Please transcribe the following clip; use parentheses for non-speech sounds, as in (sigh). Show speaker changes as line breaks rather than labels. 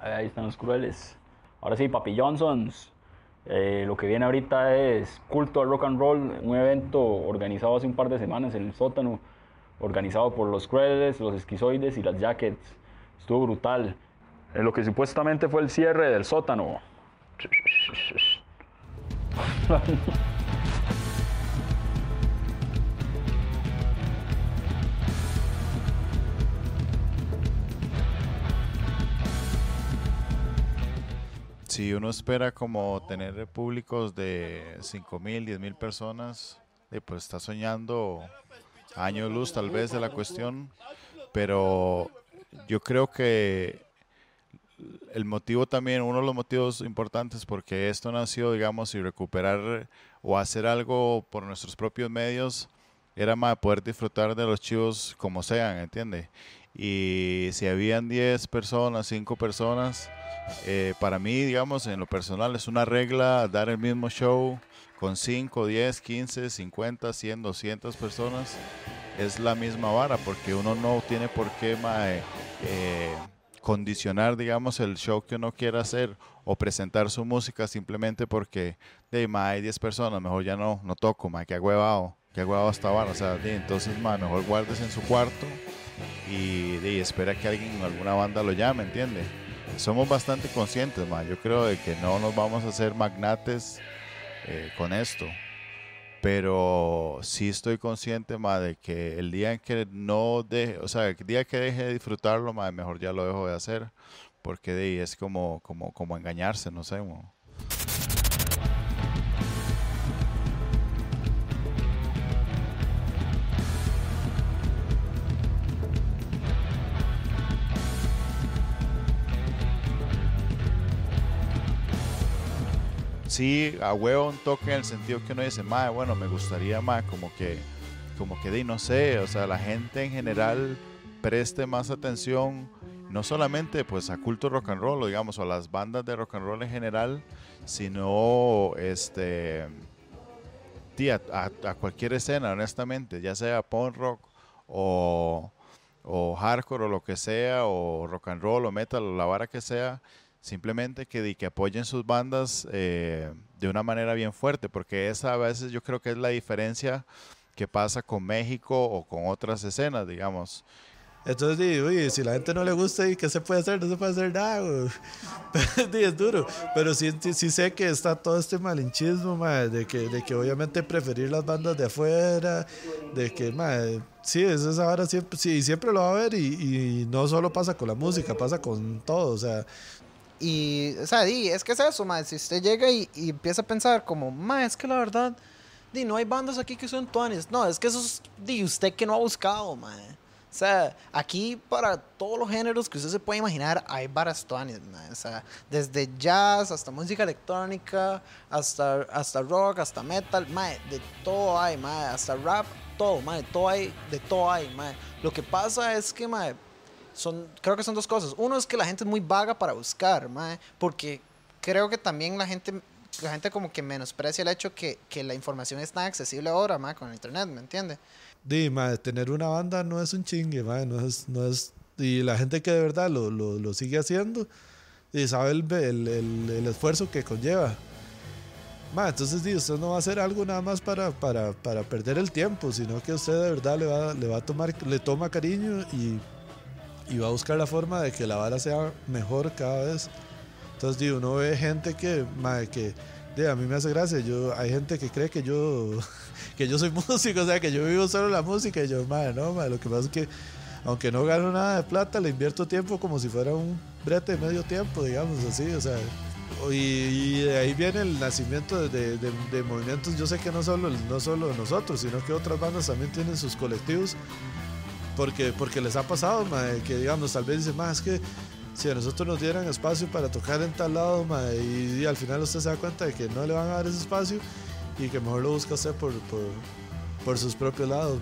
Ahí están los crueles. Ahora sí, Papi Johnsons. Eh, lo que viene ahorita es Culto al Rock and Roll, un evento organizado hace un par de semanas en el sótano, organizado por los Crueles, los Esquizoides y las Jackets. Estuvo brutal. En lo que supuestamente fue el cierre del sótano. (laughs)
Si uno espera como tener públicos de 5 mil, 10 mil personas, pues está soñando año luz tal vez de la cuestión, pero yo creo que el motivo también, uno de los motivos importantes porque esto nació, digamos, y recuperar o hacer algo por nuestros propios medios, era más poder disfrutar de los chivos como sean, ¿entiende? Y si habían 10 personas, 5 personas, eh, para mí, digamos, en lo personal es una regla dar el mismo show con 5, 10, 15, 50, 100, 200 personas. Es la misma vara porque uno no tiene por qué eh, condicionar, digamos, el show que uno quiera hacer o presentar su música simplemente porque de hay 10 personas, mejor ya no, no toco, ma, que huevado, que huevado esta vara. O sea, entonces, ma, mejor guardes en su cuarto y, y espera que alguien, alguna banda lo llame, ¿entiendes? somos bastante conscientes, ma. Yo creo de que no nos vamos a hacer magnates eh, con esto. Pero sí estoy consciente, ma, de que el día en que no deje, o sea, el día que deje de disfrutarlo, ma, mejor ya lo dejo de hacer. Porque de ahí es como, como, como engañarse, no sé. Sí, a huevo un toque en el sentido que uno dice, más bueno, me gustaría más como que, como que, de, no sé, o sea, la gente en general preste más atención, no solamente pues a culto rock and roll, digamos, o a las bandas de rock and roll en general, sino este, a, a, cualquier escena, honestamente, ya sea punk rock o, o hardcore o lo que sea, o rock and roll o metal o la vara que sea, simplemente que, que apoyen sus bandas eh, de una manera bien fuerte, porque esa a veces yo creo que es la diferencia que pasa con México o con otras escenas, digamos.
Entonces, oye, si la gente no le gusta, ¿y qué se puede hacer? No se puede hacer nada, (laughs) es duro. Pero sí, sí, sé que está todo este malinchismo, de, que, de que obviamente preferir las bandas de afuera, de que, madre, sí, eso es ahora siempre, sí, siempre lo va a ver y, y, no solo pasa con la música, pasa con todo, o sea,
y, o sea, di, es que es eso, ma. Si usted llega y, empieza a pensar como, ma, es que la verdad, di, no hay bandas aquí que son tuanes. No, es que eso es, di, usted que no ha buscado, ma. O sea, aquí para todos los géneros que usted se puede imaginar hay varas tuanes, ma. O sea, desde jazz hasta música electrónica, hasta, hasta rock, hasta metal, ma. De todo hay, ma. Hasta rap, todo, ma. De todo hay, de todo hay, ma. Lo que pasa es que, ma son, creo que son dos cosas. Uno es que la gente es muy vaga para buscar, porque creo que también la gente, la gente como que menosprecia el hecho que, que la información es tan accesible ahora, con el internet, ¿me entiende?
Di, tener una banda no es un chingue, no es, no es, y la gente que de verdad lo, lo, lo sigue haciendo y sabe el, el, el, esfuerzo que conlleva. entonces di, usted no va a hacer algo nada más para, para, para perder el tiempo, sino que usted de verdad le va, le va a tomar, le toma cariño y y va a buscar la forma de que la vara sea mejor cada vez. Entonces, digo, uno ve gente que, que a mí me hace gracia. Yo, hay gente que cree que yo, (laughs) que yo soy (laughs) músico, o sea, que yo vivo solo la música. Y yo, madre, no, madre, lo que pasa es que, aunque no gano nada de plata, le invierto tiempo como si fuera un brete de medio tiempo, digamos así, o sea. Y, de ahí viene el nacimiento de, de, movimientos. Yo sé que no solo, no solo nosotros, sino que otras bandas también tienen sus colectivos porque, porque les ha pasado, que digamos, tal vez dicen, más es que si a nosotros nos dieran espacio para tocar en tal lado, y, al final usted se da cuenta de que no le van a dar ese espacio y que mejor lo busca usted por, por, por sus propios lados,